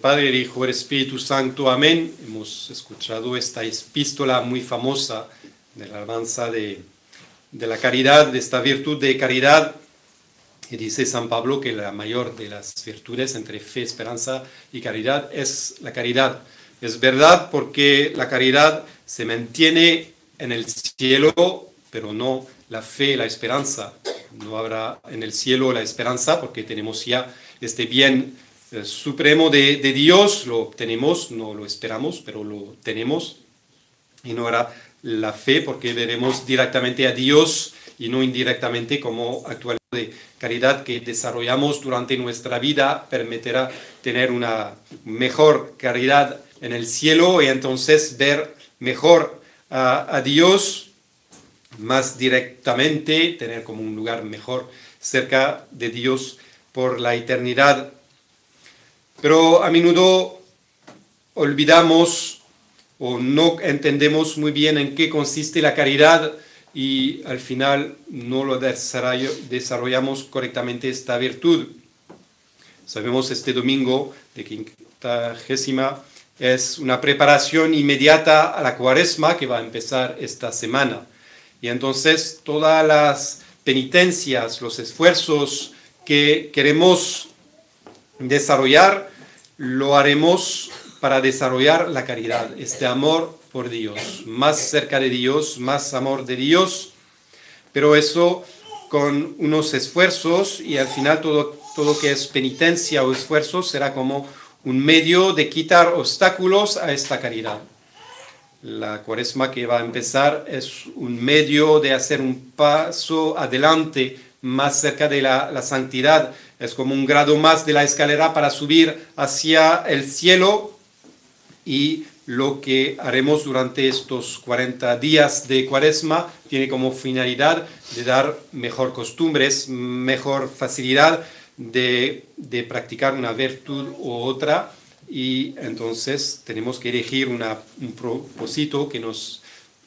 Padre, el Hijo, el Espíritu Santo. Amén. Hemos escuchado esta epístola muy famosa de la alabanza de, de la caridad, de esta virtud de caridad. Y dice San Pablo que la mayor de las virtudes entre fe, esperanza y caridad es la caridad. Es verdad porque la caridad se mantiene en el cielo, pero no la fe, la esperanza. No habrá en el cielo la esperanza porque tenemos ya este bien eh, supremo de, Dios, lo tenemos, no lo esperamos, pero lo tenemos. Y no hará la fe porque veremos directamente a Dios y no indirectamente como actual de caridad que desarrollamos durante nuestra vida permitirá tener una mejor caridad en el cielo y entonces ver mejor a, a Dios más directamente, tener como un lugar mejor cerca de Dios por la eternidad. Pero a menudo olvidamos o no entendemos muy bien en qué consiste la caridad y al final no lo desarrollamos correctamente esta virtud. Sabemos este domingo de quincuagésima es una preparación inmediata a la cuaresma que va a empezar esta semana. Y entonces todas las penitencias, los esfuerzos que queremos desarrollar, lo haremos para desarrollar la caridad, este amor por Dios, más cerca de Dios, más amor de Dios, pero eso con unos esfuerzos y al final todo, todo que es penitencia o esfuerzo será como un medio de quitar obstáculos a esta caridad. La cuaresma que va a empezar es un medio de hacer un paso adelante más cerca de la, santidad. Es como un grado más de la escalera para subir hacia el cielo. Y lo que haremos durante estos 40 días de cuaresma tiene como finalidad de dar mejor costumbres, mejor facilidad de, de practicar una virtud u otra. Y entonces tenemos que elegir un propósito que nos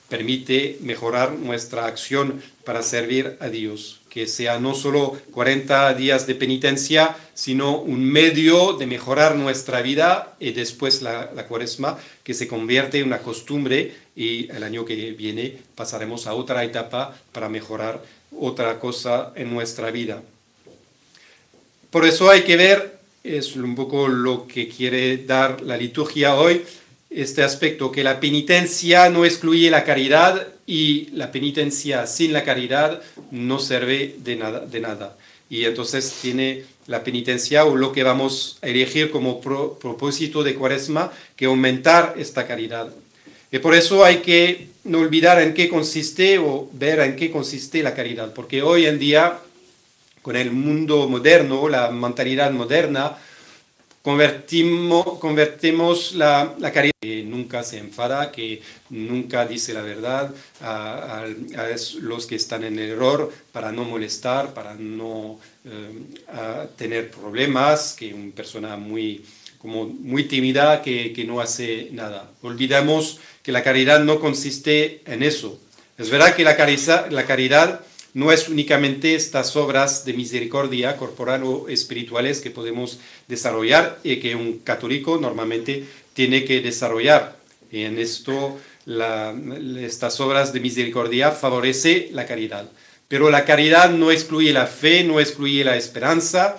permite mejorar nuestra acción para servir a Dios, que sea no solo 40 días de penitencia, sino un medio de mejorar nuestra vida y después la, la cuaresma, que se convierte en una costumbre y el año que viene pasaremos a otra etapa para mejorar otra cosa en nuestra vida. Por eso hay que ver es un poco lo que quiere dar la liturgia hoy, este aspecto, que la penitencia no excluye la caridad y la penitencia sin la caridad no sirve de nada. De nada. Y entonces tiene la penitencia o lo que vamos a elegir como propósito de cuaresma, que aumentar esta caridad. Y por eso hay que no olvidar en qué consiste o ver en qué consiste la caridad, porque hoy en día con el mundo moderno, la mentalidad moderna, convertimos, la, caridad que nunca se enfada, que nunca dice la verdad a, los que están en error para no molestar, para no eh, tener problemas, que una persona muy, como muy tímida que, no hace nada. Olvidamos que la caridad no consiste en eso. Es verdad que la caridad no es únicamente estas obras de misericordia corporal o espirituales que podemos desarrollar y que un católico normalmente tiene que desarrollar. En esto, estas obras de misericordia favorece la caridad. Pero la caridad no excluye la fe, no excluye la esperanza.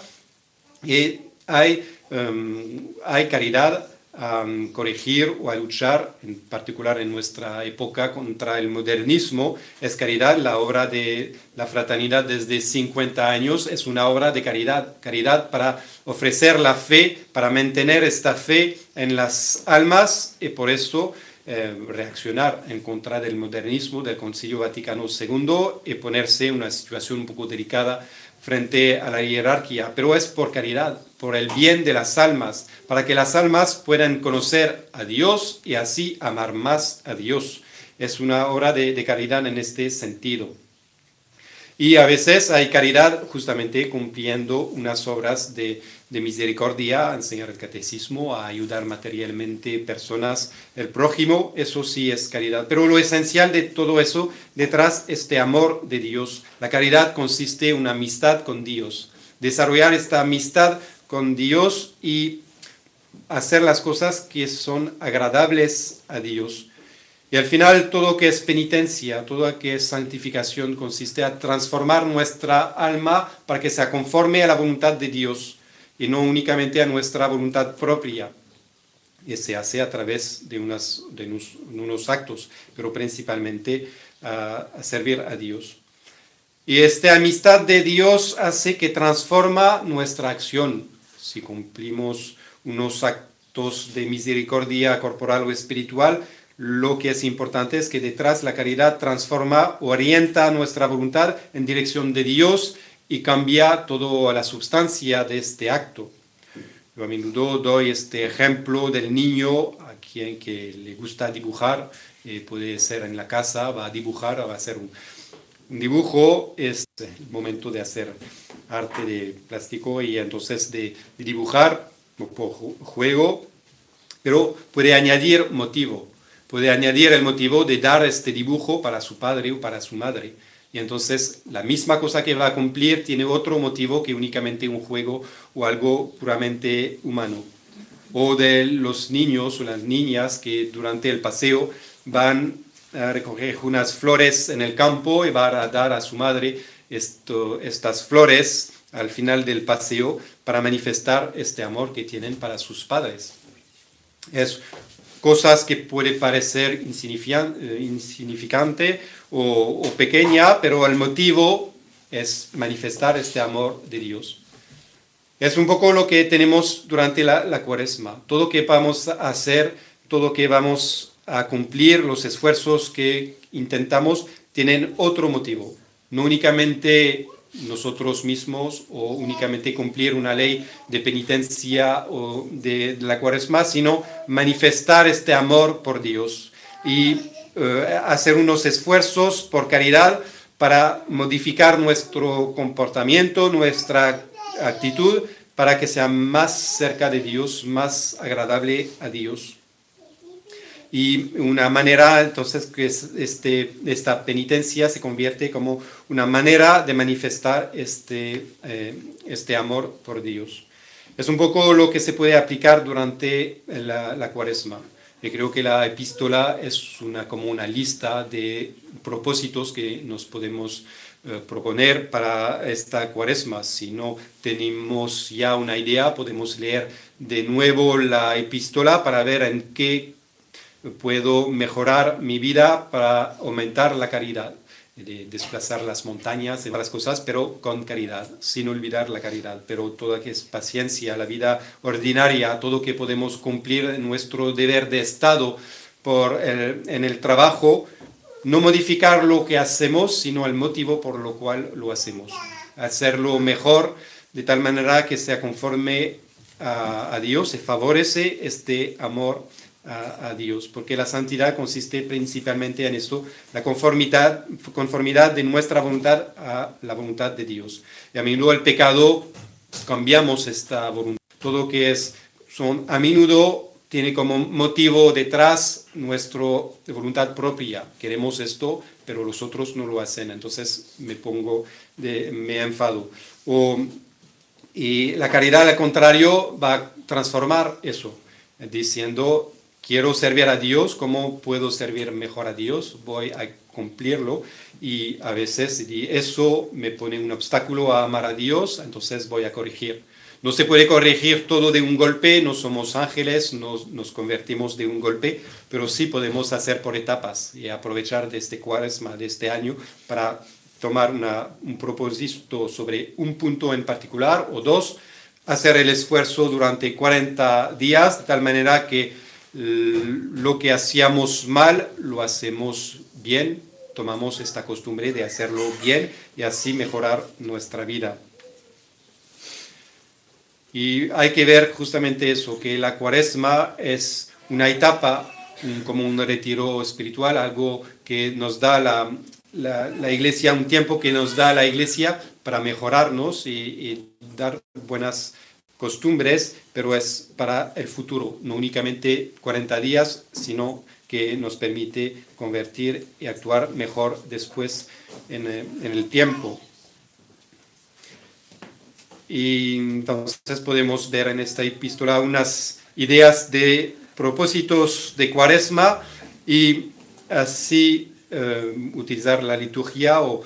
Hay, um, hay caridad a corregir o a luchar, en particular en nuestra época, contra el modernismo. Es caridad, la obra de la fraternidad desde 50 años es una obra de caridad, caridad para ofrecer la fe, para mantener esta fe en las almas y por eso eh, reaccionar en contra del modernismo del Concilio Vaticano II y ponerse en una situación un poco delicada frente a la jerarquía, pero es por caridad, por el bien de las almas, para que las almas puedan conocer a Dios y así amar más a Dios. Es una obra de, caridad en este sentido. Y a veces hay caridad justamente cumpliendo unas obras de, de misericordia, enseñar el catecismo, a ayudar materialmente personas, el prójimo, eso sí es caridad. Pero lo esencial de todo eso, detrás, este amor de Dios. La caridad consiste en una amistad con Dios. Desarrollar esta amistad con Dios y hacer las cosas que son agradables a Dios. Y al final todo que es penitencia, todo que es santificación consiste a transformar nuestra alma para que sea conforme a la voluntad de Dios y no únicamente a nuestra voluntad propia. Y se hace a través de, unas, de unos, actos, pero principalmente a servir a Dios. Y esta amistad de Dios hace que transforma nuestra acción. Si cumplimos unos actos de misericordia corporal o espiritual, lo que es importante es que detrás la caridad transforma, orienta nuestra voluntad en dirección de Dios y cambia toda la sustancia de este acto. Yo a menudo doy este ejemplo del niño a quien que le gusta dibujar, eh, puede ser en la casa, va a dibujar, va a hacer un, dibujo es el momento de hacer arte de plástico y entonces de, dibujar por juego, pero puede añadir motivo, puede añadir el motivo de dar este dibujo para su padre o para su madre. Y entonces la misma cosa que va a cumplir tiene otro motivo que únicamente un juego o algo puramente humano. O de los niños o las niñas que durante el paseo van a recoger unas flores en el campo y va a dar a su madre esto, estas flores al final del paseo para manifestar este amor que tienen para sus padres. Es cosas que puede parecer eh, insignificante o, pequeña, pero el motivo es manifestar este amor de Dios. Es un poco lo que tenemos durante la, la cuaresma. Todo que vamos a hacer, todo que vamos a cumplir los esfuerzos que intentamos tienen otro motivo. No únicamente nosotros mismos o únicamente cumplir una ley de penitencia o de, la cuaresma, sino manifestar este amor por Dios y eh, hacer unos esfuerzos por caridad para modificar nuestro comportamiento, nuestra actitud, para que sea más cerca de Dios, más agradable a Dios y una manera, entonces, que es este, esta penitencia se convierte como una manera de manifestar este, eh, este amor por Dios. Es un poco lo que se puede aplicar durante la, la cuaresma. Yo creo que la epístola es una, como una lista de propósitos que nos podemos eh, proponer para esta cuaresma. Si no tenemos ya una idea, podemos leer de nuevo la epístola para ver en qué puedo mejorar mi vida para aumentar la caridad, de desplazar las montañas y las cosas, pero con caridad, sin olvidar la caridad. Pero toda que es paciencia, la vida ordinaria, todo que podemos cumplir nuestro deber de Estado por en el trabajo, no modificar lo que hacemos, sino el motivo por lo cual lo hacemos. Hacerlo mejor, de tal manera que sea conforme a, a Dios, se favorece este amor a, Dios, porque la santidad consiste principalmente en esto, la conformidad, conformidad de nuestra voluntad a la voluntad de Dios. Y a menudo el pecado cambiamos esta voluntad. Todo que es, son, a menudo tiene como motivo detrás nuestra voluntad propia. Queremos esto, pero los otros no lo hacen. Entonces me pongo, de, me enfado. O, y la caridad, al contrario, va a transformar eso, diciendo quiero servir a Dios, ¿cómo puedo servir mejor a Dios? Voy a cumplirlo y a veces eso me pone un obstáculo a amar a Dios, entonces voy a corregir. No se puede corregir todo de un golpe, no somos ángeles, nos, nos convertimos de un golpe, pero sí podemos hacer por etapas y aprovechar de este cuaresma, de este año, para tomar una, un propósito sobre un punto en particular o dos, hacer el esfuerzo durante 40 días, de tal manera que lo que hacíamos mal lo hacemos bien, tomamos esta costumbre de hacerlo bien y así mejorar nuestra vida. Y hay que ver justamente eso, que la cuaresma es una etapa como un retiro espiritual, algo que nos da la, la, iglesia, un tiempo que nos da la iglesia para mejorarnos y dar buenas costumbres, pero es para el futuro, no únicamente 40 días, sino que nos permite convertir y actuar mejor después en, eh, el tiempo. Y entonces podemos ver en esta epístola unas ideas de propósitos de cuaresma y así eh, utilizar la liturgia o,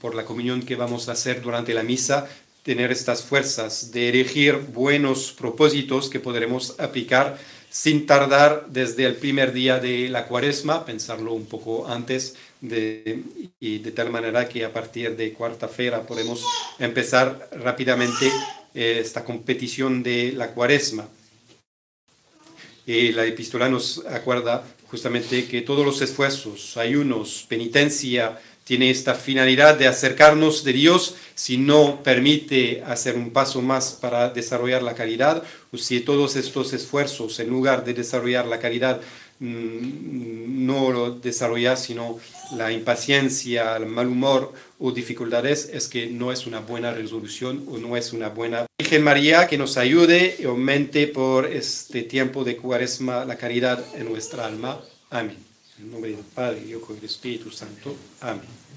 por la comunión que vamos a hacer durante la misa, tener estas fuerzas de elegir buenos propósitos que podremos aplicar sin tardar desde el primer día de la cuaresma, pensarlo un poco antes de, y de tal manera que a partir de cuarta feira podemos empezar rápidamente eh, esta competición de la cuaresma. Y la epístola nos acuerda justamente que todos los esfuerzos, ayunos, penitencia, tiene esta finalidad de acercarnos de Dios si no permite hacer un paso más para desarrollar la caridad, o si todos estos esfuerzos, en lugar de desarrollar la caridad, mm, no lo desarrolla, sino la impaciencia, el mal humor o dificultades, es que no es una buena resolución o no es una buena. Virgen María, que nos ayude y aumente por este tiempo de cuaresma la caridad en nuestra alma. Amén. En nombre del Padre, y del Espíritu Santo. Amén.